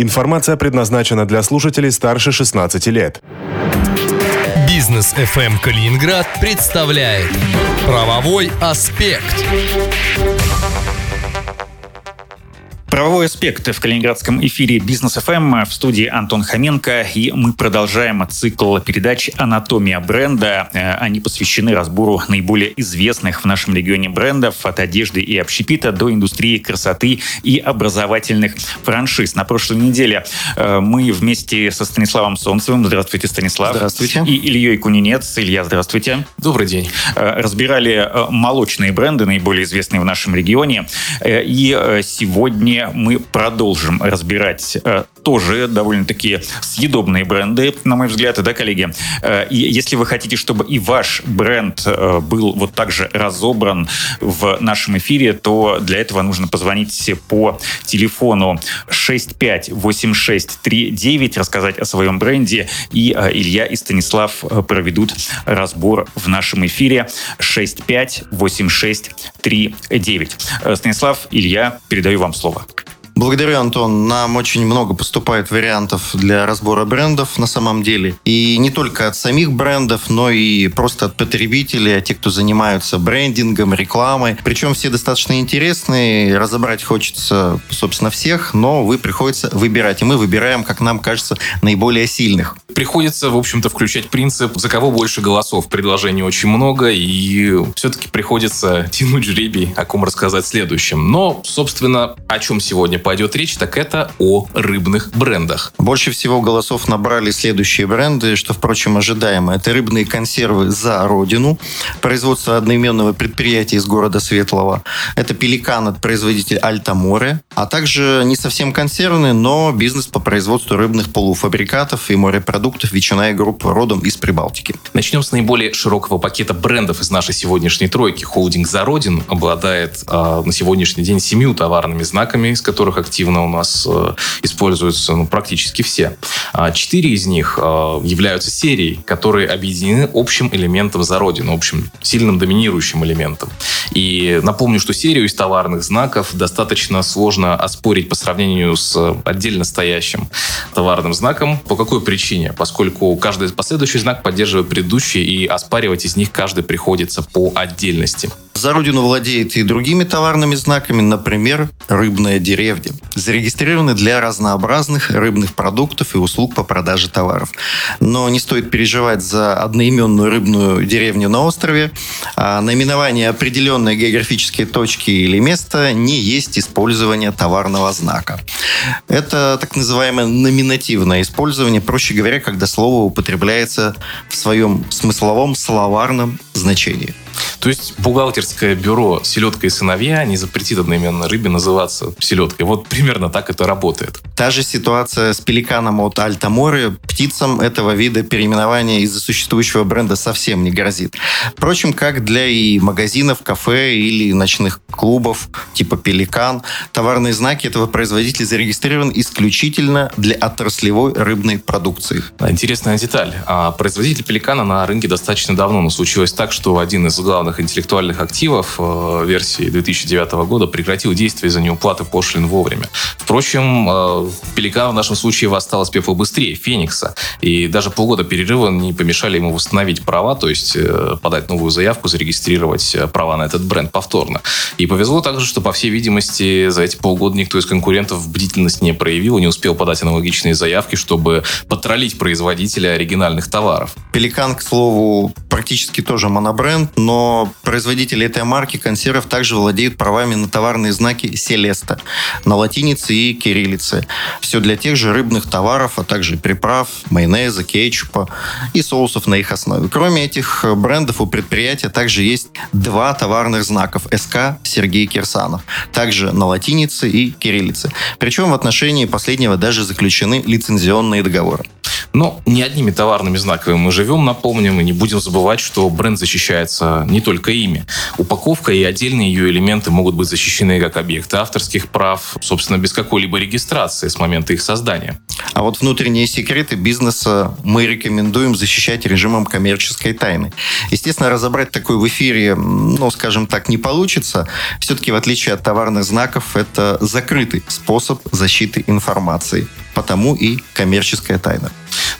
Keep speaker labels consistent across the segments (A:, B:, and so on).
A: Информация предназначена для слушателей старше 16 лет.
B: Бизнес FM Калининград представляет правовой аспект.
C: Правовой аспект в калининградском эфире Бизнес ФМ в студии Антон Хоменко. И мы продолжаем цикл передач «Анатомия бренда». Э, они посвящены разбору наиболее известных в нашем регионе брендов от одежды и общепита до индустрии красоты и образовательных франшиз. На прошлой неделе э, мы вместе со Станиславом Солнцевым, здравствуйте, Станислав.
D: Здравствуйте.
C: И Ильей Кунинец. Илья, здравствуйте.
E: Добрый день.
C: Э, разбирали молочные бренды, наиболее известные в нашем регионе. И сегодня мы продолжим разбирать э, тоже довольно-таки съедобные бренды, на мой взгляд, да, коллеги? Э, и если вы хотите, чтобы и ваш бренд э, был вот так же разобран в нашем эфире, то для этого нужно позвонить по телефону 658639, рассказать о своем бренде, и Илья и Станислав проведут разбор в нашем эфире 658639. Э, Станислав, Илья, передаю вам слово.
D: Благодарю, Антон. Нам очень много поступает вариантов для разбора брендов на самом деле. И не только от самих брендов, но и просто от потребителей, от тех, кто занимаются брендингом, рекламой. Причем все достаточно интересные. Разобрать хочется, собственно, всех, но вы приходится выбирать. И мы выбираем, как нам кажется, наиболее сильных.
E: Приходится, в общем-то, включать принцип, за кого больше голосов. Предложений очень много, и все-таки приходится тянуть жребий, о ком рассказать следующим. Но, собственно, о чем сегодня пойдет речь, так это о рыбных брендах.
D: Больше всего голосов набрали следующие бренды, что, впрочем, ожидаемо. Это рыбные консервы «За родину», производство одноименного предприятия из города Светлого. Это «Пеликан» от производителя «Альтаморе», а также не совсем консервный, но бизнес по производству рыбных полуфабрикатов и морепродуктов «Ветчина и группа» родом из Прибалтики.
E: Начнем с наиболее широкого пакета брендов из нашей сегодняшней тройки. Холдинг «За родину» обладает э, на сегодняшний день семью товарными знаками, из которых активно у нас э, используются ну, практически все. А четыре из них э, являются серией, которые объединены общим элементом за родину, общим сильным доминирующим элементом. И напомню, что серию из товарных знаков достаточно сложно оспорить по сравнению с отдельно стоящим товарным знаком. По какой причине? Поскольку каждый последующий знак поддерживает предыдущий, и оспаривать из них каждый приходится по отдельности.
D: За родину владеет и другими товарными знаками, например, рыбная деревня. Зарегистрированы для разнообразных рыбных продуктов и услуг по продаже товаров. Но не стоит переживать за одноименную рыбную деревню на острове. А наименование определенной географической точки или места не есть использование товарного знака. Это так называемое номинативное использование, проще говоря, когда слово употребляется в своем смысловом словарном значении.
E: То есть бухгалтерское бюро «Селедка и сыновья» не запретит одноименной рыбе называться селедкой. Вот примерно так это работает.
D: Та же ситуация с пеликаном от Альтаморы. Птицам этого вида переименования из-за существующего бренда совсем не грозит. Впрочем, как для и магазинов, кафе или ночных клубов типа «Пеликан», товарные знаки этого производителя зарегистрированы исключительно для отраслевой рыбной продукции.
E: Интересная деталь. А производитель «Пеликана» на рынке достаточно давно, но случилось так, что один из главных интеллектуальных активов э, версии 2009 года прекратил действие из-за неуплаты пошлин вовремя. Впрочем, э, Пеликан в нашем случае восстал из пепла быстрее Феникса, и даже полгода перерыва не помешали ему восстановить права, то есть э, подать новую заявку, зарегистрировать права на этот бренд повторно. И повезло также, что, по всей видимости, за эти полгода никто из конкурентов бдительность не проявил не успел подать аналогичные заявки, чтобы потроллить производителя оригинальных товаров.
D: Пеликан, к слову, практически тоже монобренд, но производители этой марки консервов также владеют правами на товарные знаки «Селеста» на латинице и кириллице. Все для тех же рыбных товаров, а также приправ, майонеза, кетчупа и соусов на их основе. Кроме этих брендов у предприятия также есть два товарных знаков СК Сергей Кирсанов, также на латинице и кириллице. Причем в отношении последнего даже заключены лицензионные договоры.
E: Но не одними товарными знаками мы живем, напомним, и не будем забывать, что бренд защищается не только ими. Упаковка и отдельные ее элементы могут быть защищены как объекты авторских прав, собственно, без какой-либо регистрации с момента их создания.
D: А вот внутренние секреты бизнеса мы рекомендуем защищать режимом коммерческой тайны. Естественно, разобрать такое в эфире, ну, скажем так, не получится. Все-таки, в отличие от товарных знаков, это закрытый способ защиты информации. Потому и коммерческая тайна.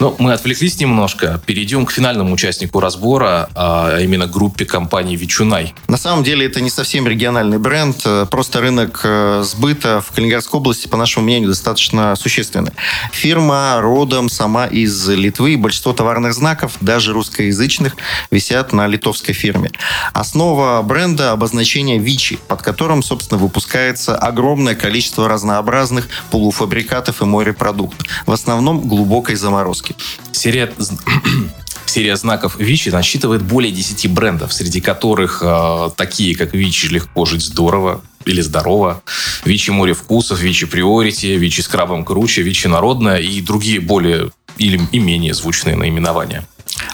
E: Ну, мы отвлеклись немножко. Перейдем к финальному участнику разбора, а именно группе компании «Вичунай».
D: На самом деле это не совсем региональный бренд. Просто рынок э, сбыта в Калининградской области, по нашему мнению, достаточно существенный. Фирма родом сама из Литвы. Большинство товарных знаков, даже русскоязычных, висят на литовской фирме. Основа бренда – обозначение «Вичи», под которым, собственно, выпускается огромное количество разнообразных полуфабрикатов и морепродуктов. В основном глубокой заморозки упаковки.
E: Серия Серия знаков Вичи насчитывает более 10 брендов, среди которых э, такие, как Вичи «Легко жить здорово», или здорово, Вичи море вкусов, Вичи приорити, Вичи с крабом круче, Вичи народная и другие более или и менее звучные наименования.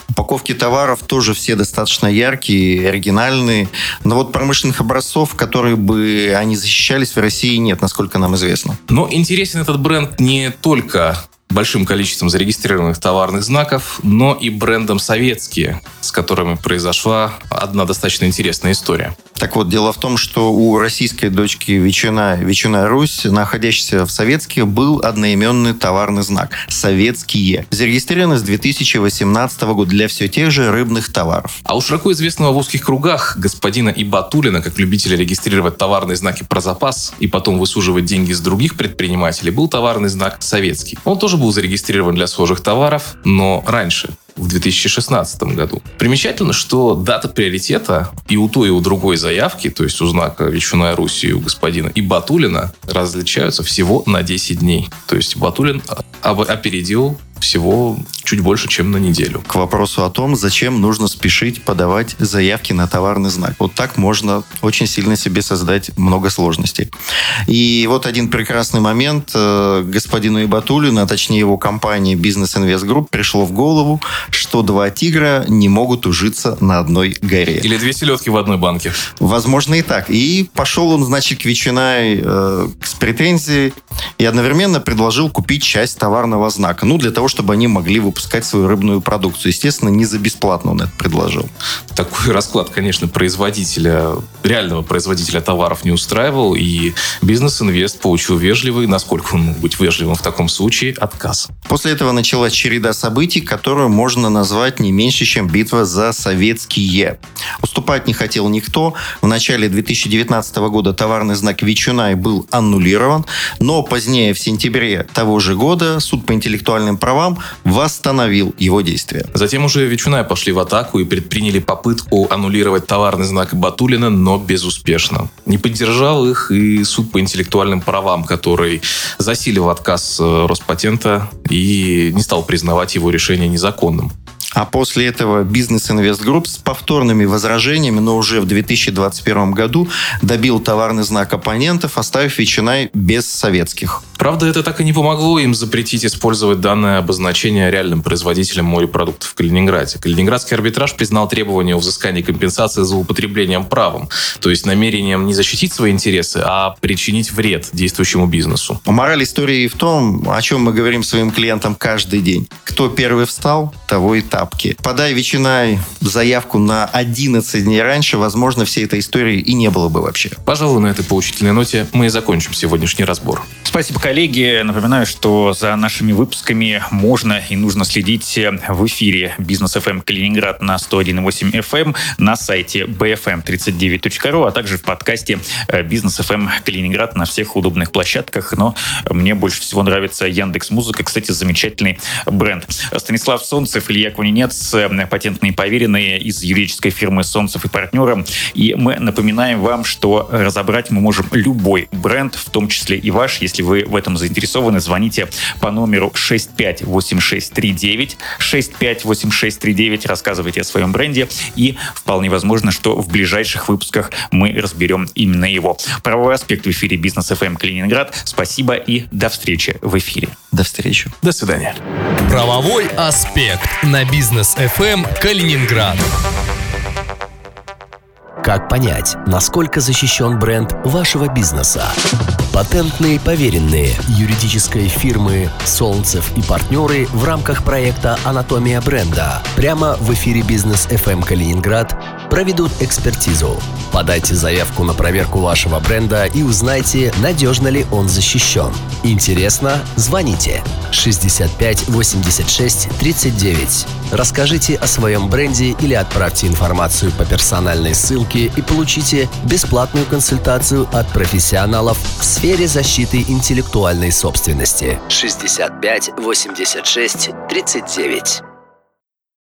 D: Упаковки товаров тоже все достаточно яркие, оригинальные. Но вот промышленных образцов, которые бы они защищались в России, нет, насколько нам известно.
E: Но интересен этот бренд не только большим количеством зарегистрированных товарных знаков, но и брендом советские, с которыми произошла одна достаточно интересная история.
D: Так вот, дело в том, что у российской дочки Ветчина, Ветчина Русь, находящейся в Советских, был одноименный товарный знак «Советские», зарегистрированный с 2018 года для все тех же рыбных товаров.
E: А у широко известного в узких кругах господина Ибатулина, как любителя регистрировать товарные знаки про запас и потом высуживать деньги с других предпринимателей, был товарный знак «Советский». Он тоже был зарегистрирован для схожих товаров, но раньше в 2016 году. Примечательно, что дата приоритета и у той, и у другой заявки, то есть у знака Ветчина Руси у господина и Батулина, различаются всего на 10 дней. То есть Батулин опередил всего чуть больше, чем на неделю.
D: К вопросу о том, зачем нужно спешить подавать заявки на товарный знак. Вот так можно очень сильно себе создать много сложностей. И вот один прекрасный момент э, господину Ибатулину, а точнее его компании Business Invest Group пришло в голову, что два тигра не могут ужиться на одной горе.
E: Или две селедки в одной банке.
D: Возможно и так. И пошел он, значит, к Ветчинай э, с претензией и одновременно предложил купить часть товарного знака. Ну, для того, чтобы они могли выпускать свою рыбную продукцию. Естественно, не за бесплатно он это предложил.
E: Такой расклад, конечно, производителя, реального производителя товаров не устраивал, и бизнес-инвест получил вежливый, насколько он мог быть вежливым в таком случае, отказ.
D: После этого началась череда событий, которую можно назвать не меньше, чем битва за советские. Уступать не хотел никто. В начале 2019 года товарный знак Вичунай был аннулирован, но позднее, в сентябре того же года, суд по интеллектуальным правам восстановил его действия.
E: Затем уже Ветчуная пошли в атаку и предприняли попытку аннулировать товарный знак Батулина, но безуспешно. Не поддержал их и суд по интеллектуальным правам, который засилил отказ э, Роспатента и не стал признавать его решение незаконным.
D: А после этого Бизнес Инвест Групп с повторными возражениями, но уже в 2021 году добил товарный знак оппонентов, оставив Вичюнай без советских.
E: Правда, это так и не помогло им запретить использовать данное обозначение реальным производителям морепродуктов в Калининграде. Калининградский арбитраж признал требование о взыскании компенсации злоупотреблением правом, то есть намерением не защитить свои интересы, а причинить вред действующему бизнесу.
D: Мораль истории в том, о чем мы говорим своим клиентам каждый день. Кто первый встал, того и тапки. Подай Вичюнай заявку на 11 дней раньше, возможно, всей этой истории и не было бы вообще.
E: Пожалуй, на этой поучительной ноте мы и закончим сегодняшний разбор.
C: Спасибо, коллеги. Напоминаю, что за нашими выпусками можно и нужно следить в эфире Бизнес FM Калининград на 101.8 FM, на сайте bfm39.ru, а также в подкасте Бизнес FM Калининград на всех удобных площадках. Но мне больше всего нравится Яндекс Музыка. Кстати, замечательный бренд. Станислав Солнцев, Илья Кунинец, патентные поверенные из юридической фирмы Солнцев и партнеры. И мы напоминаем вам, что разобрать мы можем любой бренд, в том числе и ваш. Если вы в этом заинтересованы, звоните по номеру 658639. 658639. Рассказывайте о своем бренде. И вполне возможно, что в ближайших выпусках мы разберем именно его. Правовой аспект в эфире Бизнес FM Калининград. Спасибо и до встречи в эфире.
D: До встречи.
E: До свидания.
B: Правовой аспект на бизнес FM Калининград.
F: Как понять, насколько защищен бренд вашего бизнеса? Патентные поверенные юридической фирмы «Солнцев и партнеры» в рамках проекта «Анатомия бренда» прямо в эфире «Бизнес FM Калининград» проведут экспертизу. Подайте заявку на проверку вашего бренда и узнайте, надежно ли он защищен. Интересно? Звоните 65 86 39. Расскажите о своем бренде или отправьте информацию по персональной ссылке и получите бесплатную консультацию от профессионалов в сфере защиты интеллектуальной собственности. 65 86 39.